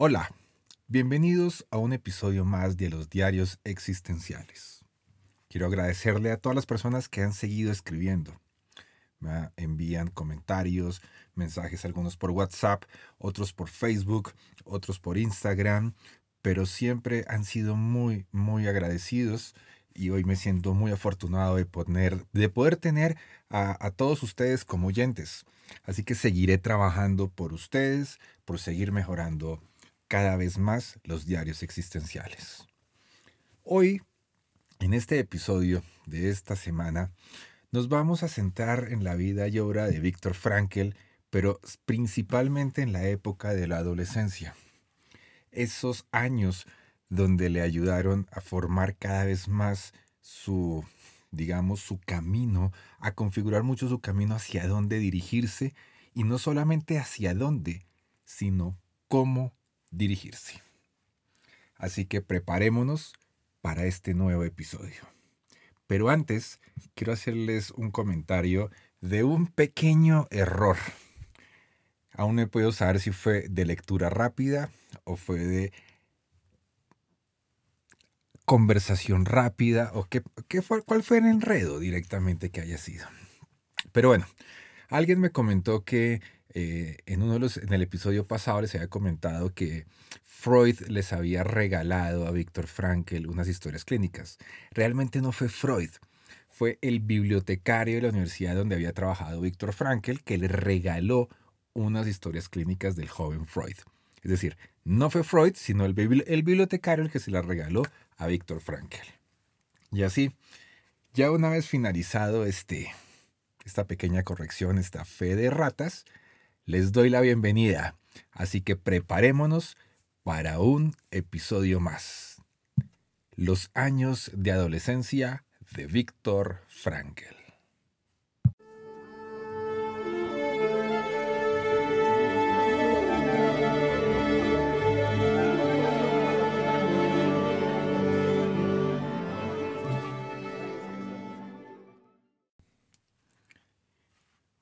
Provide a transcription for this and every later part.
Hola, bienvenidos a un episodio más de los diarios existenciales. Quiero agradecerle a todas las personas que han seguido escribiendo. Me envían comentarios, mensajes, algunos por WhatsApp, otros por Facebook, otros por Instagram, pero siempre han sido muy, muy agradecidos y hoy me siento muy afortunado de poder, de poder tener a, a todos ustedes como oyentes. Así que seguiré trabajando por ustedes, por seguir mejorando cada vez más los diarios existenciales. Hoy, en este episodio de esta semana, nos vamos a centrar en la vida y obra de Víctor Frankl, pero principalmente en la época de la adolescencia. Esos años donde le ayudaron a formar cada vez más su, digamos, su camino, a configurar mucho su camino hacia dónde dirigirse, y no solamente hacia dónde, sino cómo dirigirse. Así que preparémonos para este nuevo episodio. Pero antes, quiero hacerles un comentario de un pequeño error. Aún no he podido saber si fue de lectura rápida o fue de conversación rápida o qué, qué fue, cuál fue el enredo directamente que haya sido. Pero bueno, alguien me comentó que eh, en uno de los, en el episodio pasado les había comentado que Freud les había regalado a Víctor Frankl unas historias clínicas. Realmente no fue Freud, fue el bibliotecario de la universidad donde había trabajado Víctor Frankl que le regaló unas historias clínicas del joven Freud. Es decir, no fue Freud, sino el, el bibliotecario el que se las regaló a Víctor Frankl. Y así, ya una vez finalizado este, esta pequeña corrección, esta fe de ratas, les doy la bienvenida. Así que preparémonos para un episodio más. Los años de adolescencia de Víctor Frankl.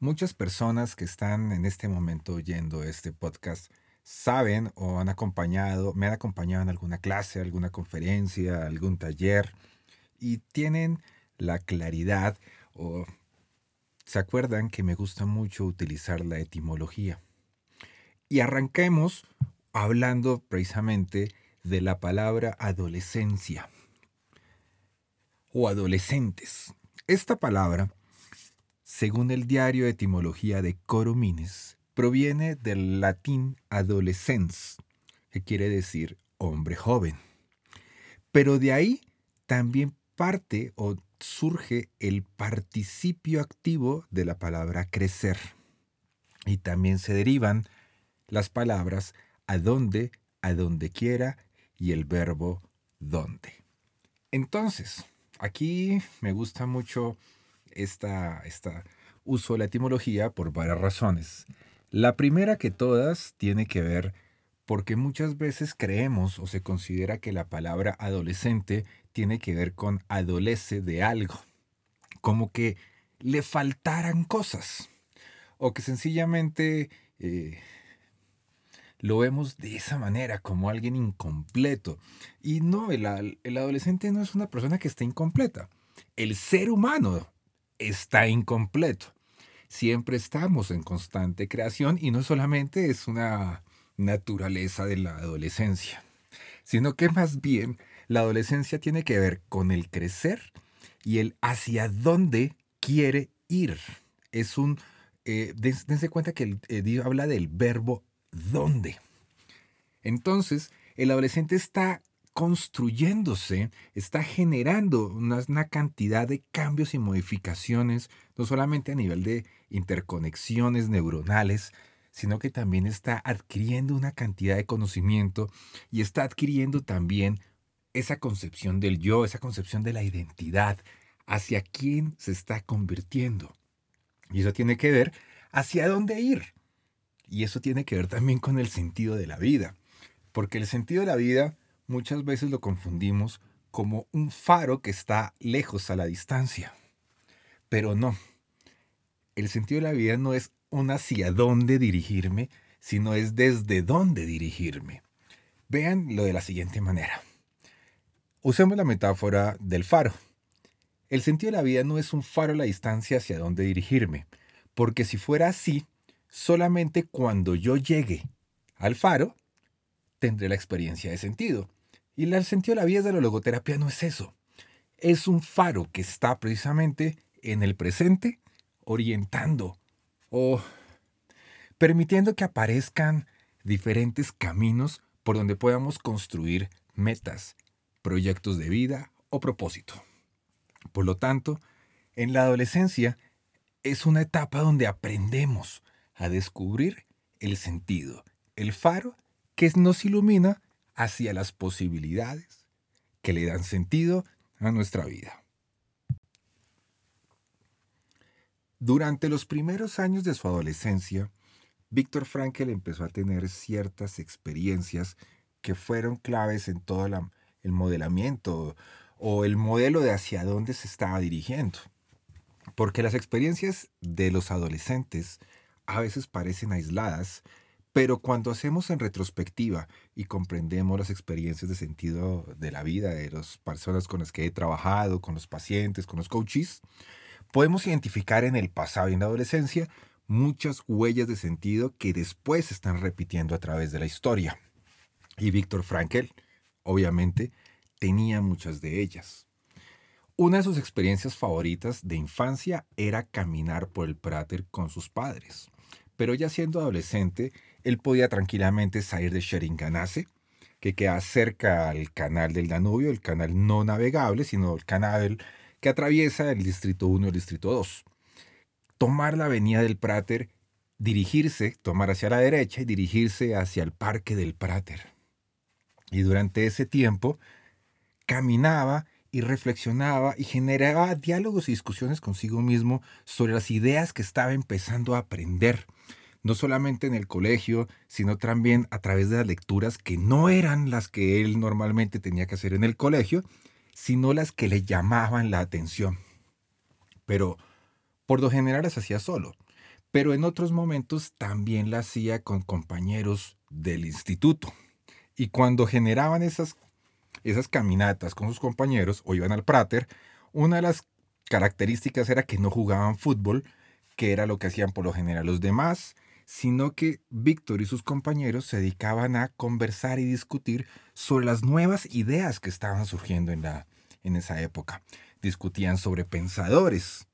Muchas personas que están en este momento oyendo este podcast saben o han acompañado, me han acompañado en alguna clase, alguna conferencia, algún taller y tienen la claridad o se acuerdan que me gusta mucho utilizar la etimología. Y arranquemos hablando precisamente de la palabra adolescencia o adolescentes. Esta palabra según el diario Etimología de Coromines, proviene del latín adolescens, que quiere decir hombre joven. Pero de ahí también parte o surge el participio activo de la palabra crecer. Y también se derivan las palabras a dónde, a donde quiera y el verbo dónde. Entonces, aquí me gusta mucho esta, esta uso de la etimología por varias razones. La primera que todas tiene que ver porque muchas veces creemos o se considera que la palabra adolescente tiene que ver con adolece de algo, como que le faltaran cosas, o que sencillamente eh, lo vemos de esa manera, como alguien incompleto. Y no, el, el adolescente no es una persona que esté incompleta. El ser humano está incompleto. Siempre estamos en constante creación y no solamente es una naturaleza de la adolescencia, sino que más bien la adolescencia tiene que ver con el crecer y el hacia dónde quiere ir. Es un, eh, dense cuenta que el, eh, habla del verbo dónde. Entonces, el adolescente está construyéndose, está generando una, cantidad de cambios y modificaciones, no solamente a nivel de interconexiones neuronales, sino que también está adquiriendo una cantidad de conocimiento y está adquiriendo también esa concepción del yo, esa concepción de la identidad, hacia quién se está convirtiendo. Y eso tiene que ver hacia dónde ir. Y eso tiene que ver también con el sentido de la vida. Porque el sentido de la vida muchas veces lo confundimos como un faro que está lejos a la distancia. Pero no. El sentido de la vida no es un hacia dónde dirigirme, sino es desde dónde dirigirme. Vean lo de la siguiente manera. Usemos la metáfora del faro. El sentido de la vida no es un faro a la distancia hacia dónde dirigirme, porque si fuera así, solamente cuando yo llegue al faro, tendré la experiencia de sentido. Y el sentido de la vida de la logoterapia no es eso. Es un faro que está precisamente en el presente, orientando o permitiendo que aparezcan diferentes caminos por donde podamos construir metas, proyectos de vida o propósito. Por lo tanto, en la adolescencia es una etapa donde aprendemos a descubrir el sentido, el faro que nos ilumina hacia las posibilidades que le dan sentido a nuestra vida. Durante los primeros años de su adolescencia, Víctor Frankl empezó a tener ciertas experiencias que fueron claves en todo el modelamiento o el modelo de hacia dónde se estaba dirigiendo. Porque las experiencias de los adolescentes a veces parecen aisladas, pero cuando hacemos en retrospectiva y comprendemos las experiencias de sentido de la vida de las personas con las que he trabajado, con los pacientes, con los coaches, podemos identificar en el pasado y en la adolescencia muchas huellas de sentido que después se están repitiendo a través de la historia. Y Víctor Frankl, obviamente, tenía muchas de ellas. Una de sus experiencias favoritas de infancia era caminar por el Prater con sus padres. Pero ya siendo adolescente, él podía tranquilamente salir de Sheringanase, que queda cerca al canal del Danubio, el canal no navegable, sino el canal que atraviesa el Distrito 1 y el Distrito 2. Tomar la avenida del Prater, dirigirse, tomar hacia la derecha y dirigirse hacia el Parque del Prater. Y durante ese tiempo, caminaba y reflexionaba y generaba diálogos y discusiones consigo mismo sobre las ideas que estaba empezando a aprender, no solamente en el colegio, sino también a través de las lecturas que no eran las que él normalmente tenía que hacer en el colegio, sino las que le llamaban la atención. Pero por lo general las hacía solo, pero en otros momentos también las hacía con compañeros del instituto. Y cuando generaban esas esas caminatas con sus compañeros o iban al Prater, una de las características era que no jugaban fútbol, que era lo que hacían por lo general los demás, sino que Víctor y sus compañeros se dedicaban a conversar y discutir sobre las nuevas ideas que estaban surgiendo en, la, en esa época. Discutían sobre pensadores.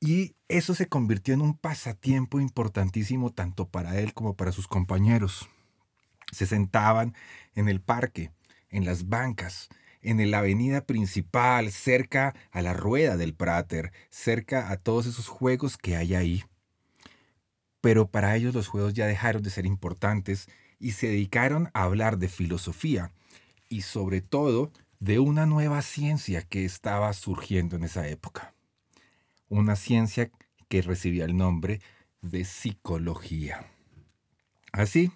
Y eso se convirtió en un pasatiempo importantísimo tanto para él como para sus compañeros. Se sentaban en el parque en las bancas, en la avenida principal, cerca a la rueda del Prater, cerca a todos esos juegos que hay ahí. Pero para ellos los juegos ya dejaron de ser importantes y se dedicaron a hablar de filosofía y sobre todo de una nueva ciencia que estaba surgiendo en esa época. Una ciencia que recibía el nombre de psicología. Así,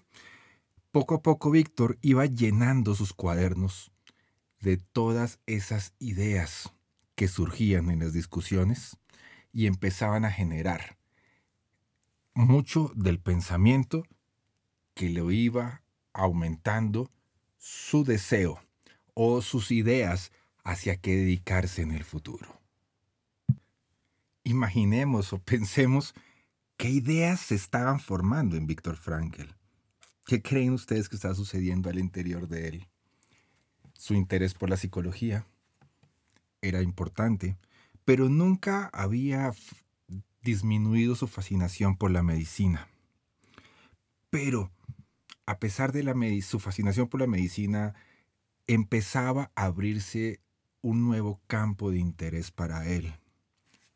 poco a poco Víctor iba llenando sus cuadernos de todas esas ideas que surgían en las discusiones y empezaban a generar mucho del pensamiento que le iba aumentando su deseo o sus ideas hacia qué dedicarse en el futuro. Imaginemos o pensemos qué ideas se estaban formando en Víctor Frankl. ¿Qué creen ustedes que está sucediendo al interior de él? Su interés por la psicología era importante, pero nunca había disminuido su fascinación por la medicina. Pero, a pesar de la su fascinación por la medicina, empezaba a abrirse un nuevo campo de interés para él,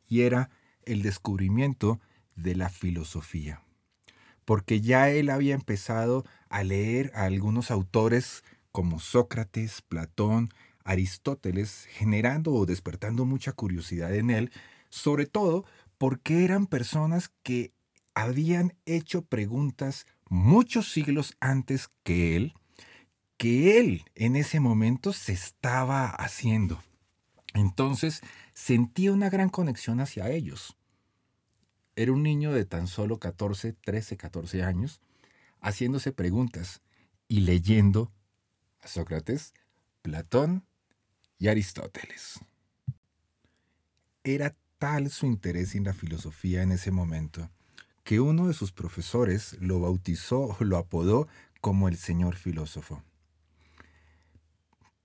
y era el descubrimiento de la filosofía, porque ya él había empezado a leer a algunos autores como Sócrates, Platón, Aristóteles, generando o despertando mucha curiosidad en él, sobre todo porque eran personas que habían hecho preguntas muchos siglos antes que él, que él en ese momento se estaba haciendo. Entonces sentía una gran conexión hacia ellos. Era un niño de tan solo 14, 13, 14 años, haciéndose preguntas y leyendo a Sócrates, Platón y Aristóteles. Era tal su interés en la filosofía en ese momento que uno de sus profesores lo bautizó o lo apodó como el señor filósofo.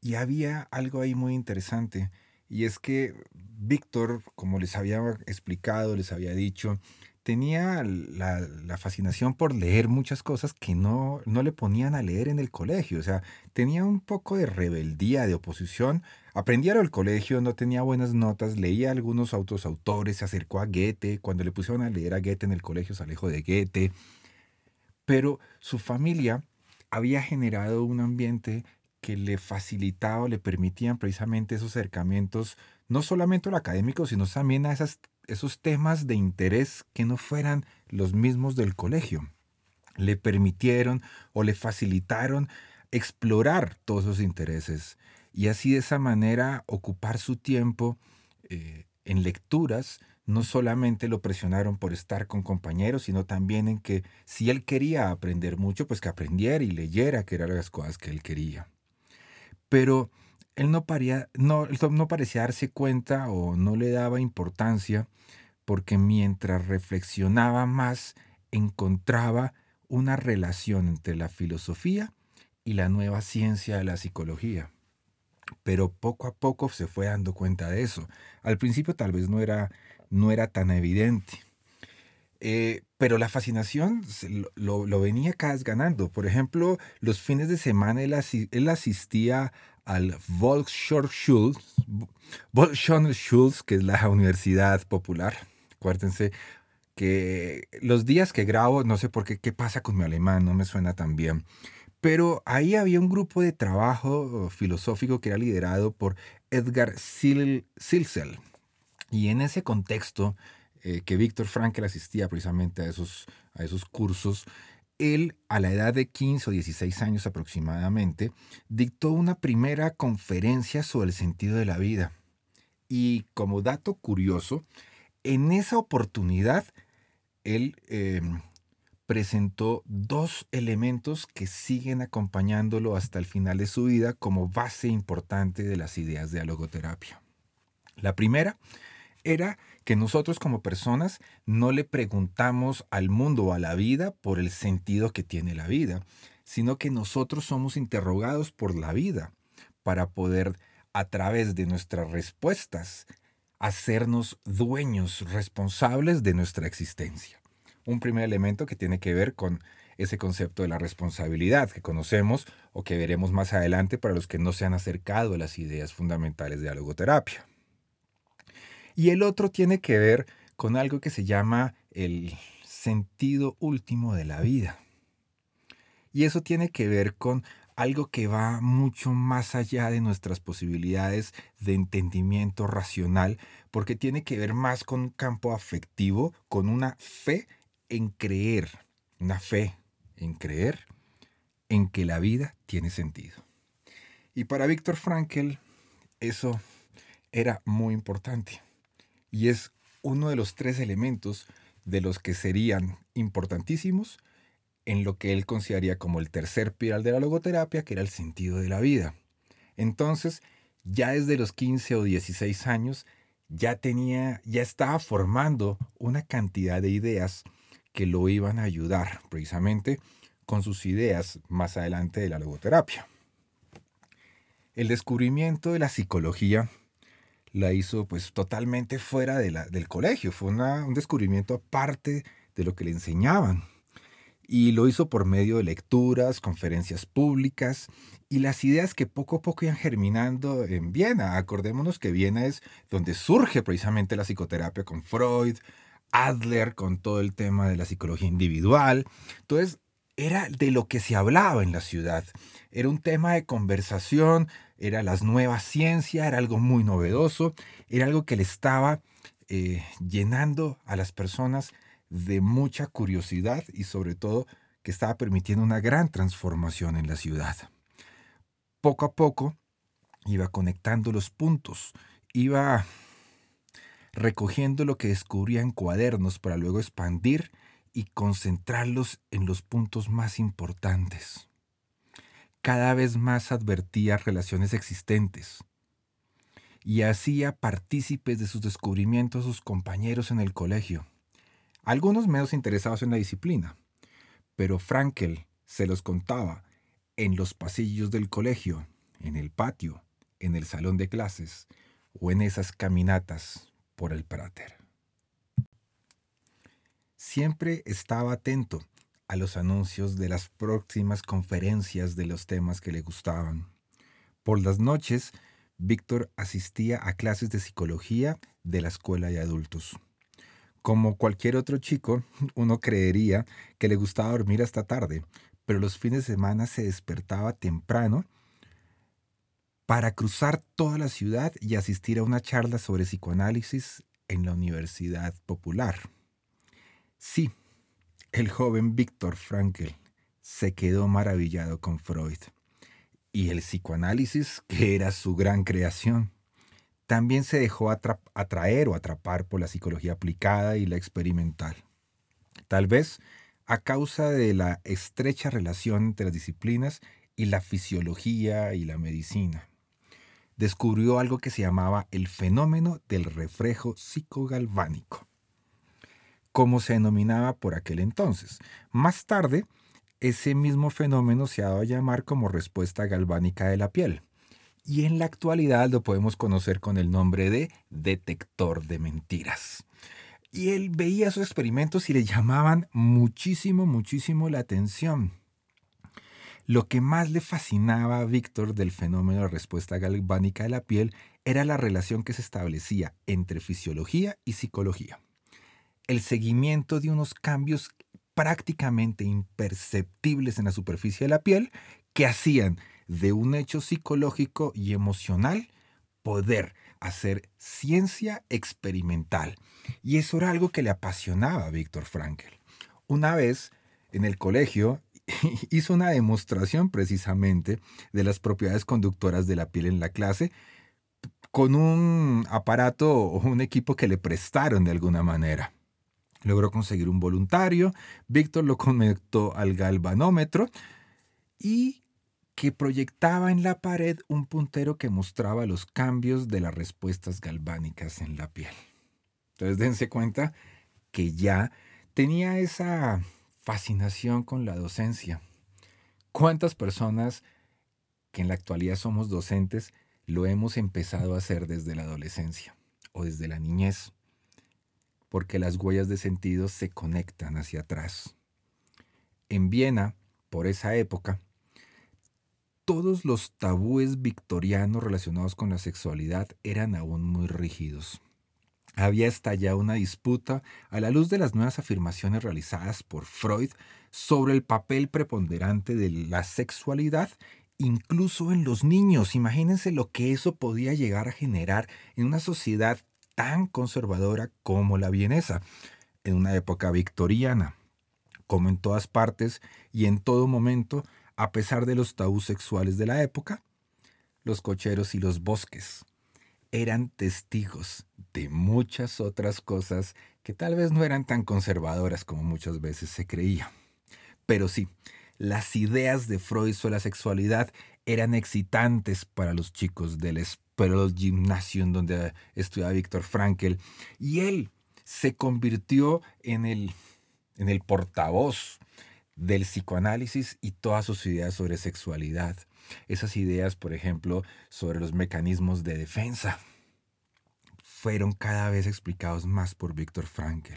Y había algo ahí muy interesante, y es que Víctor, como les había explicado, les había dicho, tenía la, fascinación por leer muchas cosas que no, no le ponían a leer en el colegio. O sea, tenía un poco de rebeldía, de oposición. Aprendía al colegio, no tenía buenas notas, leía algunos otros autores, se acercó a Goethe. Cuando le pusieron a leer a Goethe en el colegio, se alejó de Goethe. Pero su familia había generado un ambiente que le facilitaba, le permitían precisamente esos acercamientos, no solamente a académico, sino también a esas esos temas de interés que no fueran los mismos del colegio. Le permitieron o le facilitaron explorar todos esos intereses y así de esa manera ocupar su tiempo eh, en lecturas. No solamente lo presionaron por estar con compañeros, sino también en que si él quería aprender mucho, pues que aprendiera y leyera, que eran las cosas que él quería. Pero él no, no, no parecía darse cuenta o no le daba importancia porque mientras reflexionaba más encontraba una relación entre la filosofía y la nueva ciencia de la psicología. Pero poco a poco se fue dando cuenta de eso. Al principio tal vez no era, no era tan evidente. Eh, pero la fascinación lo, lo, venía cada vez ganando. Por ejemplo, los fines de semana él, él asistía al Volkshochschule, que es la universidad popular. Acuérdense que los días que grabo, no sé por qué, qué pasa con mi alemán, no me suena tan bien. Pero ahí había un grupo de trabajo filosófico que era liderado por Edgar Silsel. Y en ese contexto, eh, que Víctor Frankl asistía precisamente a esos, a esos cursos, él, a la edad de 15 o 16 años aproximadamente, dictó una primera conferencia sobre el sentido de la vida. Y como dato curioso, en esa oportunidad, él em, presentó dos elementos que siguen acompañándolo hasta el final de su vida como base importante de las ideas de la logoterapia. La primera era que nosotros como personas no le preguntamos al mundo o a la vida por el sentido que tiene la vida, sino que nosotros somos interrogados por la vida para poder a través de nuestras respuestas hacernos dueños responsables de nuestra existencia. Un primer elemento que tiene que ver con ese concepto de la responsabilidad que conocemos o que veremos más adelante para los que no se han acercado a las ideas fundamentales de la logoterapia. Y el otro tiene que ver con algo que se llama el sentido último de la vida. Y eso tiene que ver con algo que va mucho más allá de nuestras posibilidades de entendimiento racional, porque tiene que ver más con un campo afectivo, con una fe en creer, una fe en creer en que la vida tiene sentido. Y para Víctor Frankl eso era muy importante y es uno de los tres elementos de los que serían importantísimos en lo que él consideraría como el tercer pilar de la logoterapia, que era el sentido de la vida. Entonces, ya desde los 15 o 16 años, ya tenía, ya estaba formando una cantidad de ideas que lo iban a ayudar precisamente con sus ideas más adelante de la logoterapia. El descubrimiento de la psicología la hizo pues totalmente fuera de la, del colegio. Fue un descubrimiento aparte de lo que le enseñaban. y lo hizo por medio de lecturas, conferencias públicas y las ideas que poco a poco iban germinando en Viena. Acordémonos que Viena es donde surge precisamente la psicoterapia con Freud, Adler con todo el tema de la psicología individual. Entonces, era de lo que se hablaba en la ciudad. Era un tema de conversación, era las nuevas ciencias, era algo muy novedoso, era algo que le estaba eh, llenando a las personas de mucha curiosidad y sobre todo que estaba permitiendo una gran transformación en la ciudad. Poco a poco iba conectando los puntos, iba recogiendo lo que descubría en cuadernos para luego expandir y concentrarlos en los puntos más importantes. Cada vez más advertía relaciones existentes y hacía partícipes de sus descubrimientos a sus compañeros en el colegio algunos menos interesados en la disciplina, pero Frankel se los contaba en los pasillos del colegio, en el patio, en el salón de clases o en esas caminatas por el Prater. Siempre estaba atento a los anuncios de las próximas conferencias de los temas que le gustaban. Por las noches, Víctor asistía a clases de psicología de la escuela de adultos. Como cualquier otro chico, uno creería que le gustaba dormir hasta tarde, pero los fines de semana se despertaba temprano para cruzar toda la ciudad y asistir a una charla sobre psicoanálisis en la Universidad Popular. Sí, el joven Víctor Frankl se quedó maravillado con Freud y el psicoanálisis, que era su gran creación. También se dejó atraer o atrapar por la psicología aplicada y la experimental. Tal vez a causa de la estrecha relación entre las disciplinas y la fisiología y la medicina. Descubrió algo que se llamaba el fenómeno del reflejo psicogalvánico, como se denominaba por aquel entonces. Más tarde, ese mismo fenómeno se ha dado a llamar como respuesta galvánica de la piel y en la actualidad lo podemos conocer con el nombre de detector de mentiras. Y él veía esos experimentos y le llamaban muchísimo, muchísimo la atención. Lo que más le fascinaba a Víctor del fenómeno de respuesta galvánica de la piel era la relación que se establecía entre fisiología y psicología. El seguimiento de unos cambios prácticamente imperceptibles en la superficie de la piel que hacían de un hecho psicológico y emocional poder hacer ciencia experimental. Y eso era algo que le apasionaba a Víctor Frankl. Una vez en el colegio hizo una demostración precisamente de las propiedades conductoras de la piel en la clase con un aparato o un equipo que le prestaron de alguna manera. Logró conseguir un voluntario, Víctor lo conectó al galvanómetro y que proyectaba en la pared un puntero que mostraba los cambios de las respuestas galvánicas en la piel. Entonces dense cuenta que ya tenía esa fascinación con la docencia. ¿Cuántas personas que en la actualidad somos docentes lo hemos empezado a hacer desde la adolescencia o desde la niñez? Porque las huellas de sentido se conectan hacia atrás. En Viena, por esa época, todos los tabúes victorianos relacionados con la sexualidad eran aún muy rígidos. Había estallado una disputa a la luz de las nuevas afirmaciones realizadas por Freud sobre el papel preponderante de la sexualidad incluso en los niños. Imagínense lo que eso podía llegar a generar en una sociedad tan conservadora como la vienesa, en una época victoriana. Como en todas partes y en todo momento, a pesar de los tabús sexuales de la época, los cocheros y los bosques eran testigos de muchas otras cosas que tal vez no eran tan conservadoras como muchas veces se creía. Pero sí, las ideas de Freud sobre la sexualidad eran excitantes para los chicos del Sperl Gymnasium donde estudiaba Víctor Frankl y él se convirtió en el, en el portavoz del psicoanálisis y todas sus ideas sobre sexualidad. Esas ideas, por ejemplo, sobre los mecanismos de defensa, fueron cada vez explicados más por Víctor Frankl.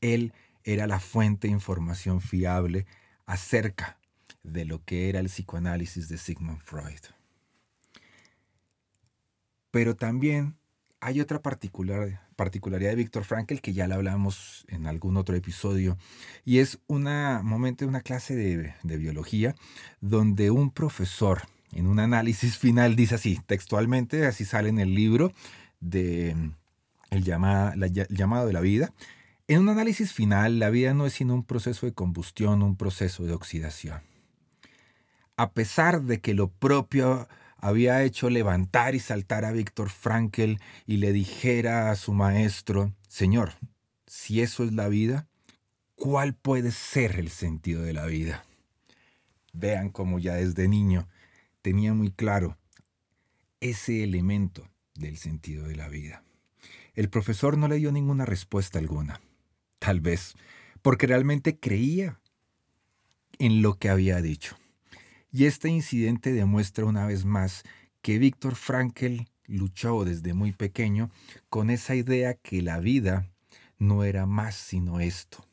Él era la fuente de información fiable acerca de lo que era el psicoanálisis de Sigmund Freud. Pero también hay otra particular, particularidad de Víctor Frankl que ya la hablamos en algún otro episodio y es un momento de una clase de, biología donde un profesor en un análisis final dice así, textualmente, así sale en el libro de el, el llamado de la vida, en un análisis final la vida no es sino un proceso de combustión, un proceso de oxidación. A pesar de que lo propio había hecho levantar y saltar a Víctor Frankel y le dijera a su maestro, Señor, si eso es la vida, ¿cuál puede ser el sentido de la vida? Vean cómo ya desde niño tenía muy claro ese elemento del sentido de la vida. El profesor no le dio ninguna respuesta alguna, tal vez porque realmente creía en lo que había dicho. Y este incidente demuestra una vez más que Víctor Frankl luchó desde muy pequeño con esa idea que la vida no era más sino esto.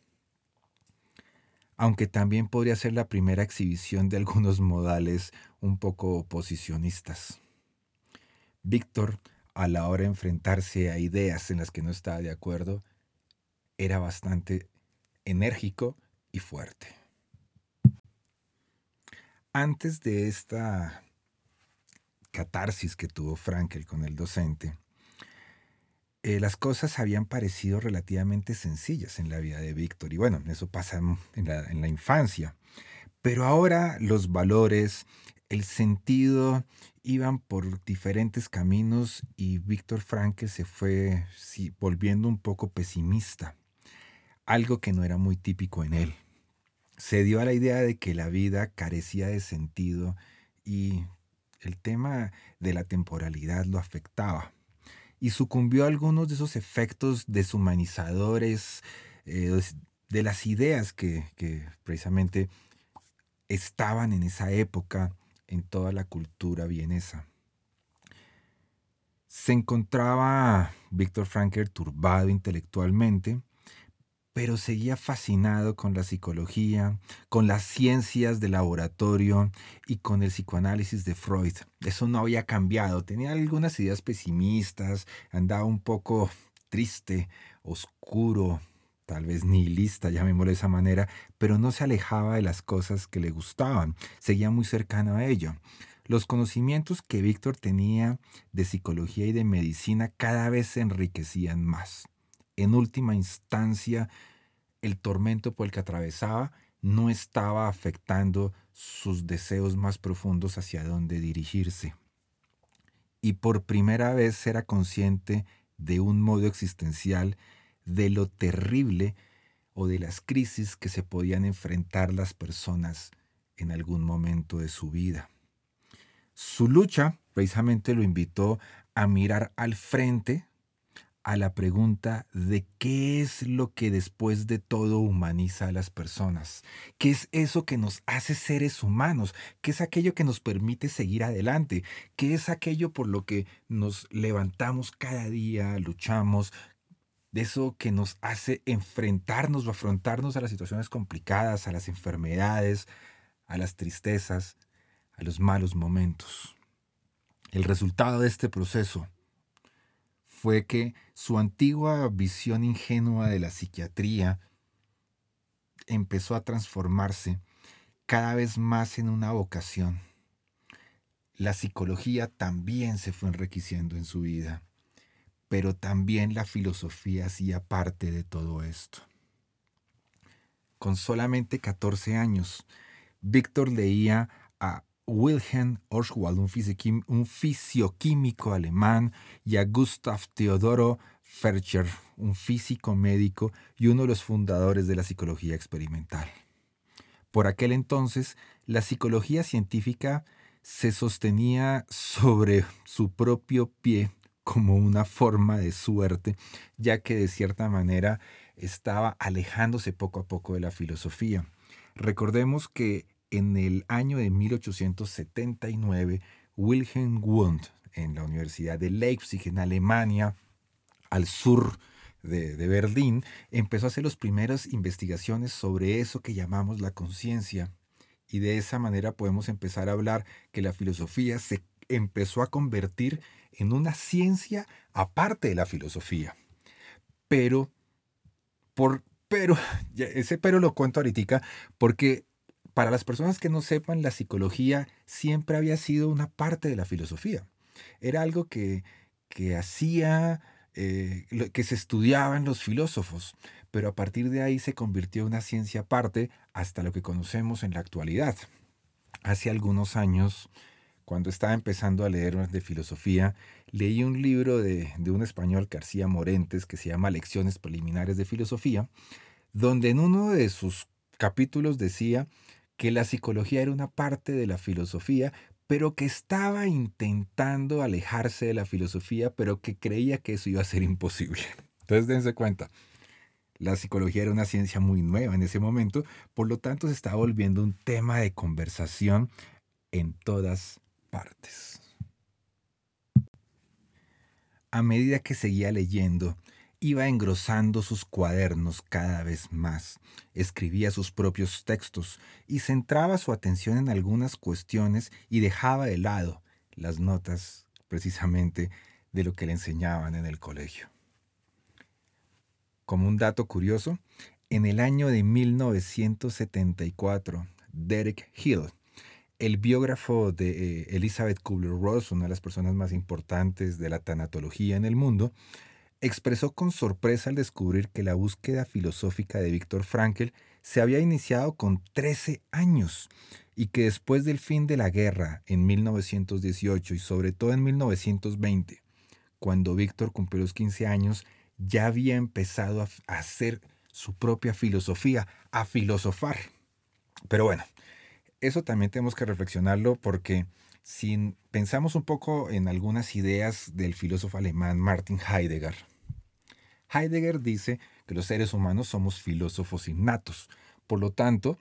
Aunque también podría ser la primera exhibición de algunos modales un poco oposicionistas. Víctor, a la hora de enfrentarse a ideas en las que no estaba de acuerdo, era bastante enérgico y fuerte. Antes de esta catarsis que tuvo Frankel con el docente, eh, las cosas habían parecido relativamente sencillas en la vida de Víctor. Y bueno, eso pasa en la, en la infancia. Pero ahora los valores, el sentido iban por diferentes caminos y Víctor Frankel se fue volviendo un poco pesimista, algo que no era muy típico en él se dio a la idea de que la vida carecía de sentido y el tema de la temporalidad lo afectaba. Y sucumbió a algunos de esos efectos deshumanizadores eh, de las ideas que, que precisamente estaban en esa época en toda la cultura vienesa. Se encontraba Víctor Franker turbado intelectualmente pero seguía fascinado con la psicología, con las ciencias de laboratorio y con el psicoanálisis de Freud. Eso no había cambiado, tenía algunas ideas pesimistas, andaba un poco triste, oscuro, tal vez nihilista, llamémoslo de esa manera, pero no se alejaba de las cosas que le gustaban, seguía muy cercano a ello. Los conocimientos que Víctor tenía de psicología y de medicina cada vez se enriquecían más en última instancia, el tormento por el que atravesaba no estaba afectando sus deseos más profundos hacia dónde dirigirse. Y por primera vez era consciente de un modo existencial de lo terrible o de las crisis que se podían enfrentar las personas en algún momento de su vida. Su lucha precisamente lo invitó a mirar al frente a la pregunta de qué es lo que después de todo humaniza a las personas, qué es eso que nos hace seres humanos, qué es aquello que nos permite seguir adelante, qué es aquello por lo que nos levantamos cada día, luchamos, de eso que nos hace enfrentarnos o afrontarnos a las situaciones complicadas, a las enfermedades, a las tristezas, a los malos momentos. El resultado de este proceso fue que su antigua visión ingenua de la psiquiatría empezó a transformarse cada vez más en una vocación. La psicología también se fue enriqueciendo en su vida, pero también la filosofía hacía parte de todo esto. Con solamente 14 años, Víctor leía a Wilhelm Oswald, un, fisioquímico alemán, y a Gustav Theodoro Fercher, un físico médico y uno de los fundadores de la psicología experimental. Por aquel entonces, la psicología científica se sostenía sobre su propio pie como una forma de suerte, ya que de cierta manera estaba alejándose poco a poco de la filosofía. Recordemos que en el año de 1879, Wilhelm Wundt, en la Universidad de Leipzig, en Alemania, al sur de, Berlín, empezó a hacer las primeras investigaciones sobre eso que llamamos la conciencia. Y de esa manera podemos empezar a hablar que la filosofía se empezó a convertir en una ciencia aparte de la filosofía. Pero, por, pero, ese pero lo cuento ahorita, porque para las personas que no sepan, la psicología siempre había sido una parte de la filosofía. Era algo que, que hacía, eh, que se estudiaba en los filósofos, pero a partir de ahí se convirtió en una ciencia aparte hasta lo que conocemos en la actualidad. Hace algunos años, cuando estaba empezando a leer de filosofía, leí un libro de, de un español, García Morentes, que se llama Lecciones Preliminares de Filosofía, donde en uno de sus capítulos decía que la psicología era una parte de la filosofía, pero que estaba intentando alejarse de la filosofía, pero que creía que eso iba a ser imposible. Entonces dense cuenta, la psicología era una ciencia muy nueva en ese momento, por lo tanto se estaba volviendo un tema de conversación en todas partes. A medida que seguía leyendo, iba engrosando sus cuadernos cada vez más, escribía sus propios textos y centraba su atención en algunas cuestiones y dejaba de lado las notas precisamente de lo que le enseñaban en el colegio. Como un dato curioso, en el año de 1974, Derek Hill, el biógrafo de eh, Elizabeth Kubler-Ross, una de las personas más importantes de la tanatología en el mundo, expresó con sorpresa al descubrir que la búsqueda filosófica de Víctor Frankl se había iniciado con 13 años y que después del fin de la guerra en 1918 y sobre todo en 1920, cuando Víctor cumplió los 15 años, ya había empezado a hacer su propia filosofía, a filosofar. Pero bueno, eso también tenemos que reflexionarlo porque si pensamos un poco en algunas ideas del filósofo alemán Martin Heidegger, Heidegger dice que los seres humanos somos filósofos innatos, por lo tanto,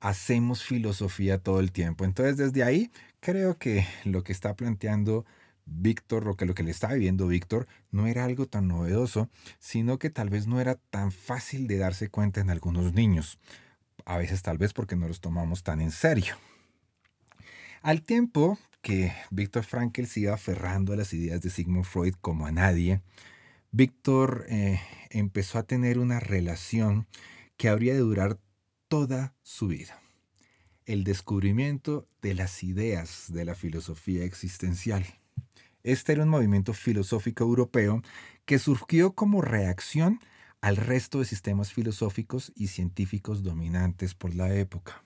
hacemos filosofía todo el tiempo. Entonces, desde ahí, creo que lo que está planteando Víctor, o que lo que le está viviendo Víctor, no era algo tan novedoso, sino que tal vez no era tan fácil de darse cuenta en algunos niños a veces tal vez porque no los tomamos tan en serio. Al tiempo que Víctor Frankl se iba aferrando a las ideas de Sigmund Freud como a nadie, Víctor eh, empezó a tener una relación que habría de durar toda su vida. El descubrimiento de las ideas de la filosofía existencial. Este era un movimiento filosófico europeo que surgió como reacción al resto de sistemas filosóficos y científicos dominantes por la época.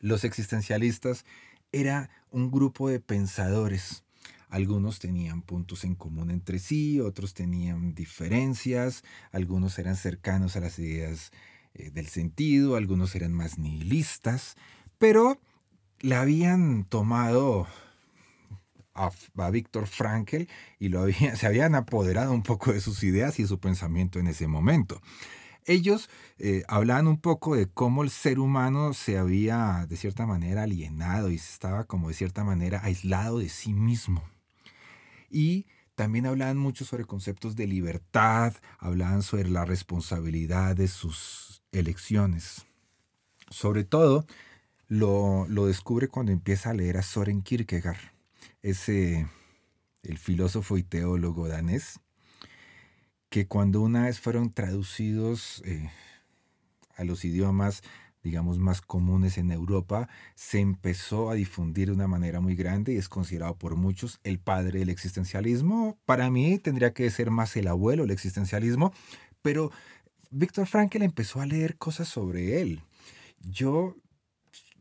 Los existencialistas era un grupo de pensadores. Algunos tenían puntos en común entre sí, otros tenían diferencias, algunos eran cercanos a las ideas eh, del sentido, algunos eran más nihilistas, pero la habían tomado a, Víctor Frankl y se habían apoderado un poco de sus ideas y su pensamiento en ese momento. Ellos eh, hablaban un poco de cómo el ser humano se había de cierta manera alienado y estaba como de cierta manera aislado de sí mismo. Y también hablaban mucho sobre conceptos de libertad, hablaban sobre la responsabilidad de sus elecciones. Sobre todo, lo, lo descubre cuando empieza a leer a Soren Kierkegaard ese, el filósofo y teólogo danés, que cuando una vez fueron traducidos eh, a los idiomas, digamos, más comunes en Europa, se empezó a difundir de una manera muy grande y es considerado por muchos el padre del existencialismo. Para mí tendría que ser más el abuelo del existencialismo, pero Víctor Frankl empezó a leer cosas sobre él. Yo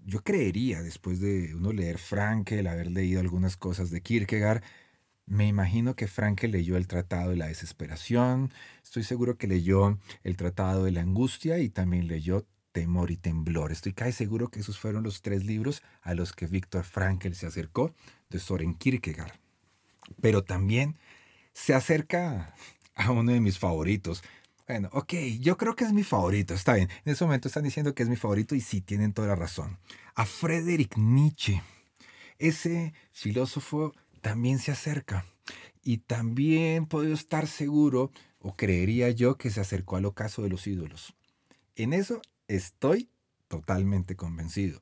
yo creería, después de uno leer Frankel, haber leído algunas cosas de Kierkegaard, me imagino que Frankel leyó el Tratado de la Desesperación, estoy seguro que leyó el Tratado de la Angustia y también leyó Temor y Temblor. Estoy casi seguro que esos fueron los tres libros a los que Víctor Frankel se acercó de Soren Kierkegaard. Pero también se acerca a uno de mis favoritos, bueno, ok, yo creo que es mi favorito, está bien. En ese momento están diciendo que es mi favorito y sí, tienen toda la razón. A Friedrich Nietzsche, ese filósofo también se acerca. Y también puedo estar seguro o creería yo que se acercó al ocaso de los ídolos. En eso estoy totalmente convencido,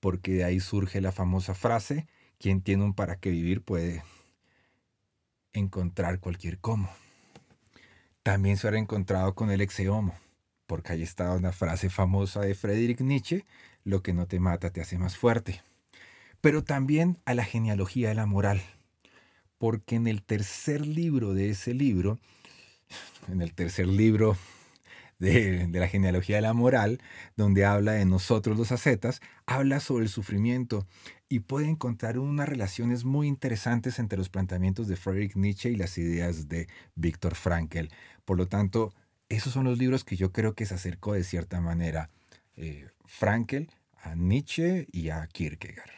porque de ahí surge la famosa frase, quien tiene un para qué vivir puede encontrar cualquier cómo. También se habrá encontrado con el exeomo, porque ahí está una frase famosa de Friedrich Nietzsche, lo que no te mata te hace más fuerte. Pero también a la genealogía de la moral, porque en el tercer libro de ese libro, en el tercer libro de, la genealogía de la moral, donde habla de nosotros los ascetas, habla sobre el sufrimiento y puede encontrar unas relaciones muy interesantes entre los planteamientos de Friedrich Nietzsche y las ideas de Viktor Frankl. Por lo tanto, esos son los libros que yo creo que se acercó de cierta manera eh, Frankl a Nietzsche y a Kierkegaard.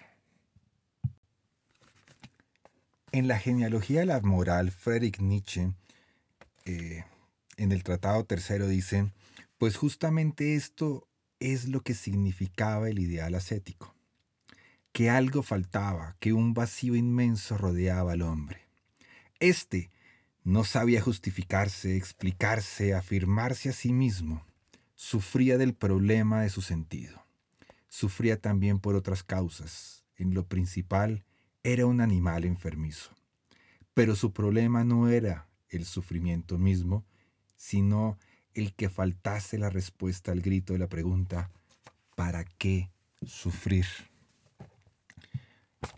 En la genealogía de la moral, Friedrich Nietzsche eh, en el Tratado Tercero dice, pues justamente esto es lo que significaba el ideal ascético, que algo faltaba, que un vacío inmenso rodeaba al hombre. Este no sabía justificarse, explicarse, afirmarse a sí mismo, sufría del problema de su sentido, sufría también por otras causas, en lo principal era un animal enfermizo, pero su problema no era el sufrimiento mismo, sino el que faltase la respuesta al grito de la pregunta, ¿para qué sufrir?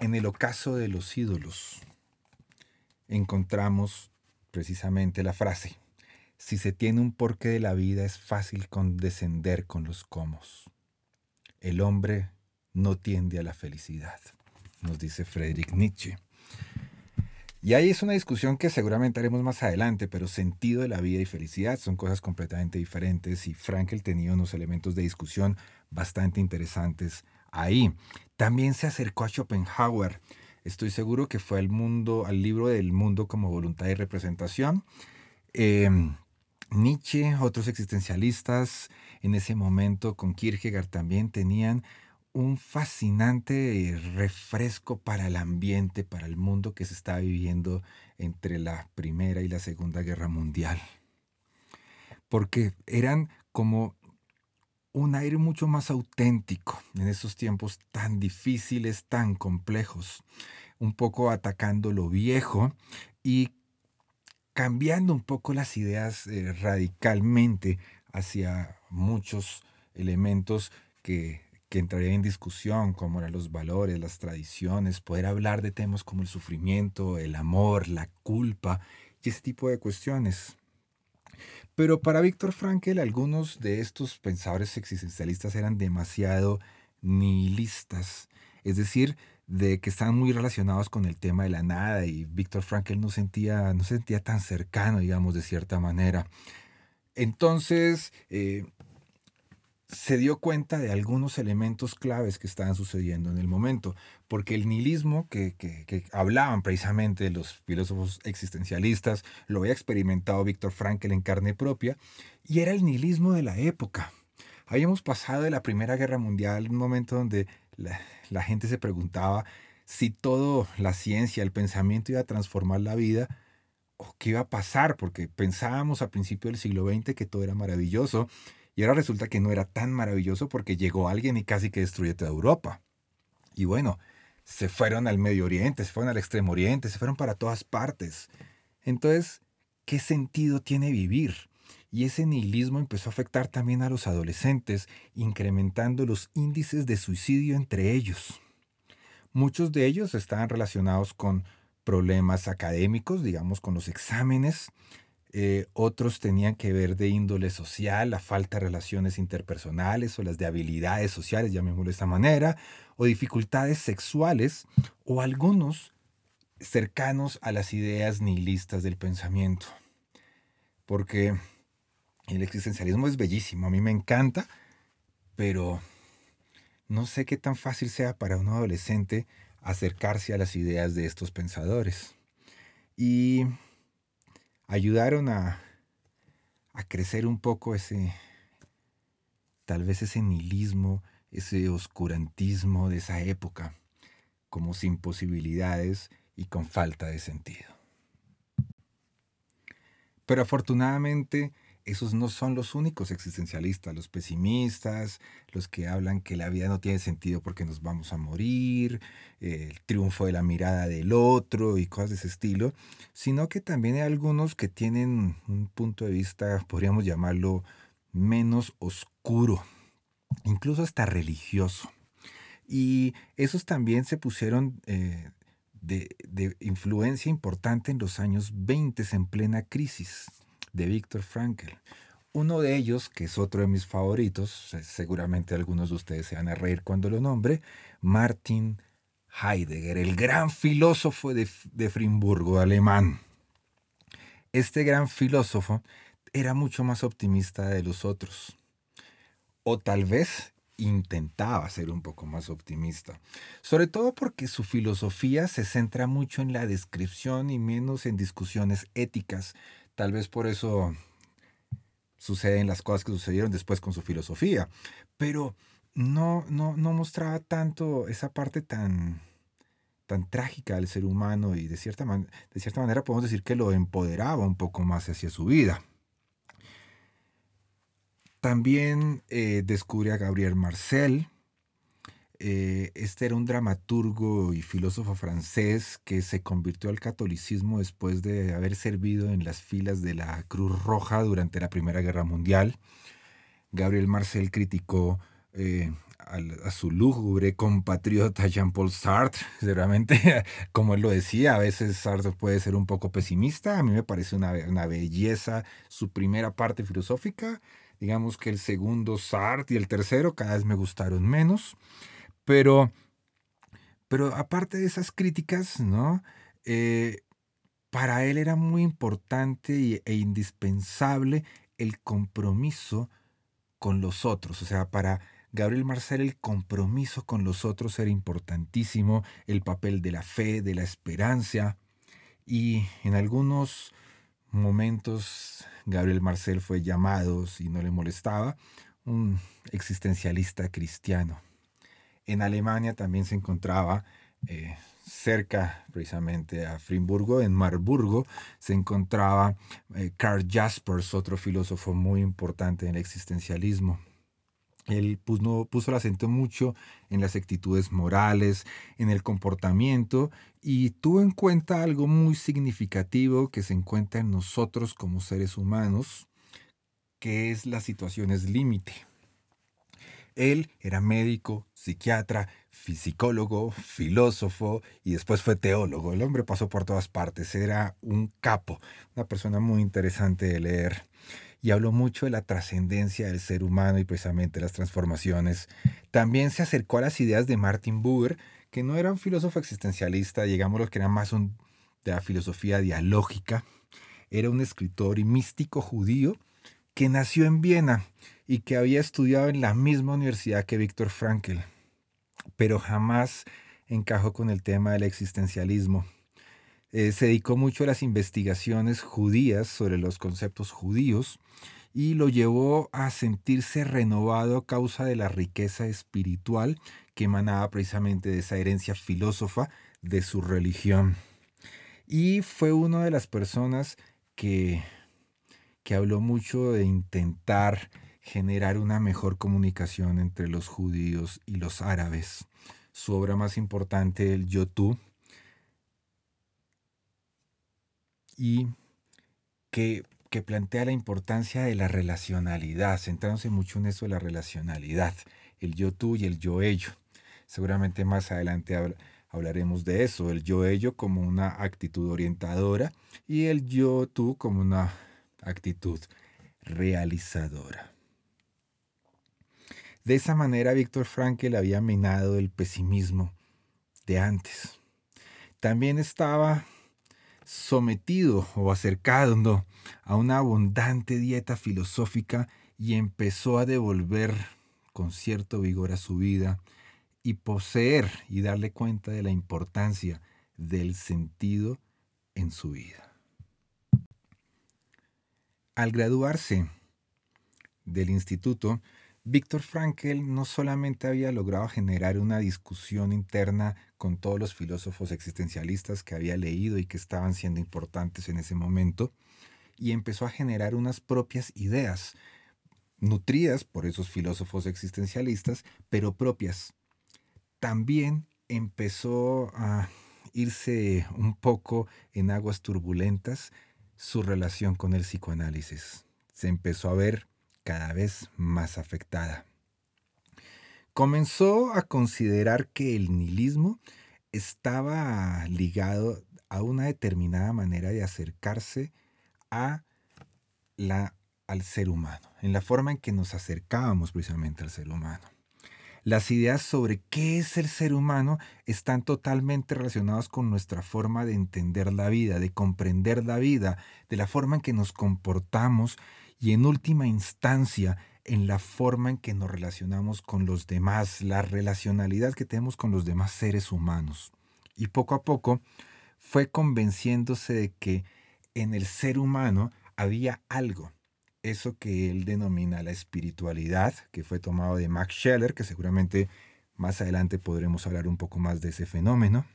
En el ocaso de los ídolos encontramos precisamente la frase, si se tiene un porqué de la vida es fácil condescender con los comos. El hombre no tiende a la felicidad, nos dice Friedrich Nietzsche. Y ahí es una discusión que seguramente haremos más adelante, pero sentido de la vida y felicidad son cosas completamente diferentes y Frankel tenía unos elementos de discusión bastante interesantes ahí. También se acercó a Schopenhauer. Estoy seguro que fue al mundo, al libro del mundo como voluntad y representación. Em, Nietzsche, otros existencialistas en ese momento con Kierkegaard también tenían un fascinante refresco para el ambiente, para el mundo que se está viviendo entre la Primera y la Segunda Guerra Mundial. Porque eran como un aire mucho más auténtico en esos tiempos tan difíciles, tan complejos, un poco atacando lo viejo y cambiando un poco las ideas eh, radicalmente hacia muchos elementos que que entraría en discusión, como eran los valores, las tradiciones, poder hablar de temas como el sufrimiento, el amor, la culpa y ese tipo de cuestiones. Pero para Víctor Frankl, algunos de estos pensadores existencialistas eran demasiado nihilistas, es decir, de que estaban muy relacionados con el tema de la nada y Víctor Frankl no sentía, no sentía tan cercano, digamos, de cierta manera. Entonces, eh, se dio cuenta de algunos elementos claves que estaban sucediendo en el momento, porque el nihilismo que, hablaban precisamente los filósofos existencialistas lo había experimentado Víctor Frankl en carne propia, y era el nihilismo de la época. Habíamos pasado de la Primera Guerra Mundial, un momento donde la, gente se preguntaba si todo la ciencia, el pensamiento iba a transformar la vida, o qué iba a pasar, porque pensábamos a principio del siglo XX que todo era maravilloso, y ahora resulta que no era tan maravilloso porque llegó alguien y casi que destruyó toda Europa. Y bueno, se fueron al Medio Oriente, se fueron al Extremo Oriente, se fueron para todas partes. Entonces, ¿qué sentido tiene vivir? Y ese nihilismo empezó a afectar también a los adolescentes, incrementando los índices de suicidio entre ellos. Muchos de ellos estaban relacionados con problemas académicos, digamos, con los exámenes, eh, otros tenían que ver de índole social, la falta de relaciones interpersonales o las de habilidades sociales, llamémoslo de esta manera, o dificultades sexuales, o algunos cercanos a las ideas nihilistas del pensamiento. Porque el existencialismo es bellísimo, a mí me encanta, pero no sé qué tan fácil sea para un adolescente acercarse a las ideas de estos pensadores. Y ayudaron a, a crecer un poco ese, tal vez ese nihilismo, ese oscurantismo de esa época, como sin posibilidades y con falta de sentido. Pero afortunadamente esos no son los únicos existencialistas, los pesimistas, los que hablan que la vida no tiene sentido porque nos vamos a morir, el triunfo de la mirada del otro y cosas de ese estilo, sino que también hay algunos que tienen un punto de vista, podríamos llamarlo, menos oscuro, incluso hasta religioso. Y esos también se pusieron eh, de, de, influencia importante en los años 20 en plena crisis de Víctor Frankl. Uno de ellos, que es otro de mis favoritos, seguramente algunos de ustedes se van a reír cuando lo nombre, Martin Heidegger, el gran filósofo de, de Frimburgo, alemán. Este gran filósofo era mucho más optimista de los otros. O tal vez intentaba ser un poco más optimista. Sobre todo porque su filosofía se centra mucho en la descripción y menos en discusiones éticas, Tal vez por eso suceden las cosas que sucedieron después con su filosofía. Pero no, no, no mostraba tanto esa parte tan, tan trágica del ser humano y de cierta, de cierta manera podemos decir que lo empoderaba un poco más hacia su vida. También eh, descubre a Gabriel Marcel, eh, este era un dramaturgo y filósofo francés que se convirtió al catolicismo después de haber servido en las filas de la Cruz Roja durante la Primera Guerra Mundial. Gabriel Marcel criticó eh, a, su lúgubre compatriota Jean-Paul Sartre. Seguramente, como él lo decía, a veces Sartre puede ser un poco pesimista. A mí me parece una, una belleza su primera parte filosófica. Digamos que el segundo Sartre y el tercero cada vez me gustaron menos. Pero, pero aparte de esas críticas, ¿no? Eh, para él era muy importante e indispensable el compromiso con los otros. O sea, para Gabriel Marcel el compromiso con los otros era importantísimo, el papel de la fe, de la esperanza. Y en algunos momentos Gabriel Marcel fue llamado, si no le molestaba, un existencialista cristiano. En Alemania también se encontraba eh, cerca precisamente a Frimburgo, en Marburgo, se encontraba eh, Karl Jaspers, otro filósofo muy importante en el existencialismo. Él puso, puso el acento mucho en las actitudes morales, en el comportamiento y tuvo en cuenta algo muy significativo que se encuentra en nosotros como seres humanos, que es las situaciones límite. Él era médico, psiquiatra, psicólogo, filósofo y después fue teólogo. El hombre pasó por todas partes, era un capo, una persona muy interesante de leer. Y habló mucho de la trascendencia del ser humano y precisamente las transformaciones. También se acercó a las ideas de Martin Buber, que no era un filósofo existencialista, digámoslo que era más de la filosofía dialógica. Era un escritor y místico judío que nació en Viena y que había estudiado en la misma universidad que Víctor Frankl, pero jamás encajó con el tema del existencialismo. Eh, se dedicó mucho a las investigaciones judías sobre los conceptos judíos y lo llevó a sentirse renovado a causa de la riqueza espiritual que emanaba precisamente de esa herencia filósofa de su religión. Y fue una de las personas que, que habló mucho de intentar generar una mejor comunicación entre los judíos y los árabes. Su obra más importante, el Yotú, y que, que, plantea la importancia de la relacionalidad, centrándose mucho en eso de la relacionalidad, el yo tú y el yo ello. Seguramente más adelante hablaremos de eso, el yo ello como una actitud orientadora y el yo tú como una actitud realizadora. De esa manera Víctor Frankl había minado el pesimismo de antes. También estaba sometido o acercado a una abundante dieta filosófica y empezó a devolver con cierto vigor a su vida y poseer y darle cuenta de la importancia del sentido en su vida. Al graduarse del instituto, Víctor Frankl no solamente había logrado generar una discusión interna con todos los filósofos existencialistas que había leído y que estaban siendo importantes en ese momento, y empezó a generar unas propias ideas, nutridas por esos filósofos existencialistas, pero propias. También empezó a irse un poco en aguas turbulentas su relación con el psicoanálisis. Se empezó a ver cada vez más afectada. Comenzó a considerar que el nihilismo estaba ligado a una determinada manera de acercarse a la, al ser humano, en la forma en que nos acercábamos precisamente al ser humano. Las ideas sobre qué es el ser humano están totalmente relacionadas con nuestra forma de entender la vida, de comprender la vida, de la forma en que nos comportamos y en última instancia en la forma en que nos relacionamos con los demás, la relacionalidad que tenemos con los demás seres humanos. Y poco a poco fue convenciéndose de que en el ser humano había algo eso que él denomina la espiritualidad, que fue tomado de Max Scheller, que seguramente más adelante podremos hablar un poco más de ese fenómeno,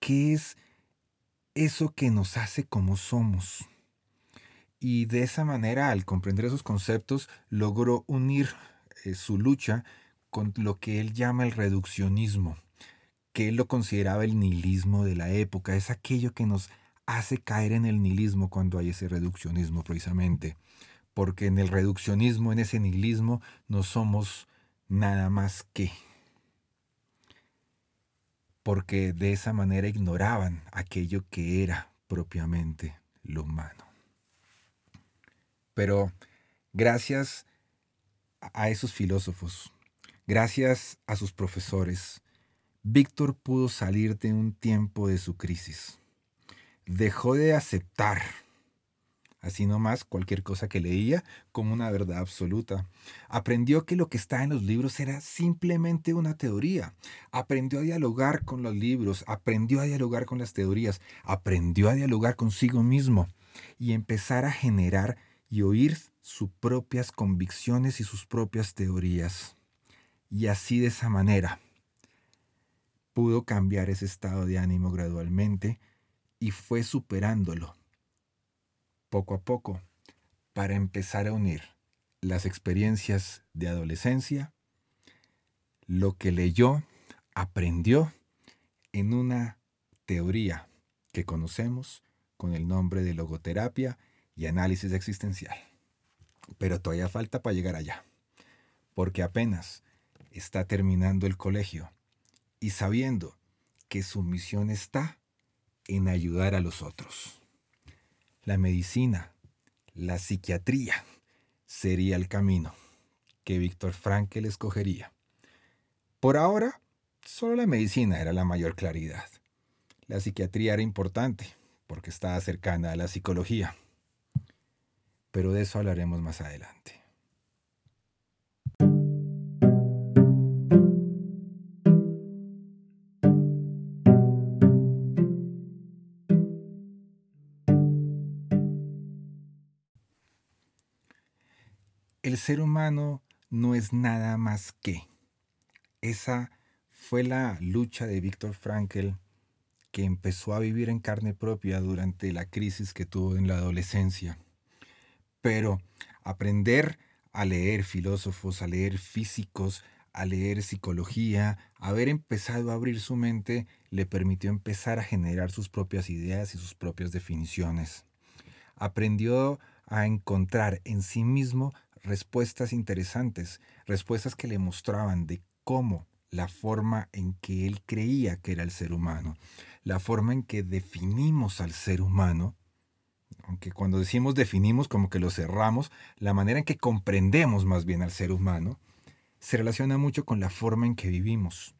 que es eso que nos hace como somos. Y de esa manera, al comprender esos conceptos, logró unir eh, su lucha con lo que él llama el reduccionismo, que él lo consideraba el nihilismo de la época, es aquello que nos hace caer en el nihilismo cuando hay ese reduccionismo precisamente. Porque en el reduccionismo, en ese nihilismo, no somos nada más que. Porque de esa manera ignoraban aquello que era propiamente lo humano. Pero gracias a esos filósofos, gracias a sus profesores, Víctor pudo salir de un tiempo de su crisis dejó de aceptar así nomás cualquier cosa que leía como una verdad absoluta. Aprendió que lo que está en los libros era simplemente una teoría. Aprendió a dialogar con los libros, aprendió a dialogar con las teorías, aprendió a dialogar consigo mismo y empezar a generar y oír sus propias convicciones y sus propias teorías. Y así de esa manera pudo cambiar ese estado de ánimo gradualmente y fue superándolo poco a poco para empezar a unir las experiencias de adolescencia, lo que leyó, aprendió en una teoría que conocemos con el nombre de logoterapia y análisis existencial. Pero todavía falta para llegar allá, porque apenas está terminando el colegio y sabiendo que su misión está en ayudar a los otros. La medicina, la psiquiatría, sería el camino que Víctor Frankl escogería. Por ahora, solo la medicina era la mayor claridad. La psiquiatría era importante porque estaba cercana a la psicología. Pero de eso hablaremos más adelante. el ser humano no es nada más que. Esa fue la lucha de Víctor Frankl que empezó a vivir en carne propia durante la crisis que tuvo en la adolescencia. Pero aprender a leer filósofos, a leer físicos, a leer psicología, haber empezado a abrir su mente, le permitió empezar a generar sus propias ideas y sus propias definiciones. Aprendió a encontrar en sí mismo respuestas interesantes, respuestas que le mostraban de cómo la forma en que él creía que era el ser humano, la forma en que definimos al ser humano, aunque cuando decimos definimos como que lo cerramos, la manera en que comprendemos más bien al ser humano, se relaciona mucho con la forma en que vivimos,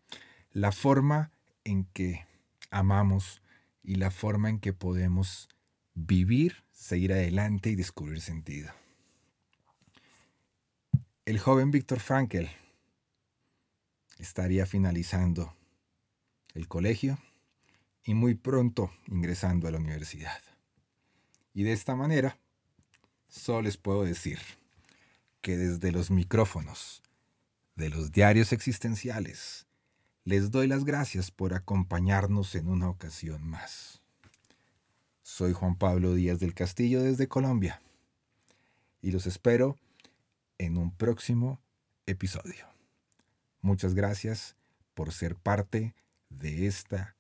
la forma en que amamos y la forma en que podemos vivir, seguir adelante y descubrir sentido el joven Víctor Frankel estaría finalizando el colegio y muy pronto ingresando a la universidad. Y de esta manera, solo les puedo decir que desde los micrófonos de los diarios existenciales, les doy las gracias por acompañarnos en una ocasión más. Soy Juan Pablo Díaz del Castillo desde Colombia y los espero en un próximo episodio. Muchas gracias por ser parte de esta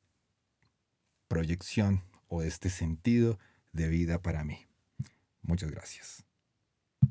proyección o este sentido de vida para mí. Muchas gracias.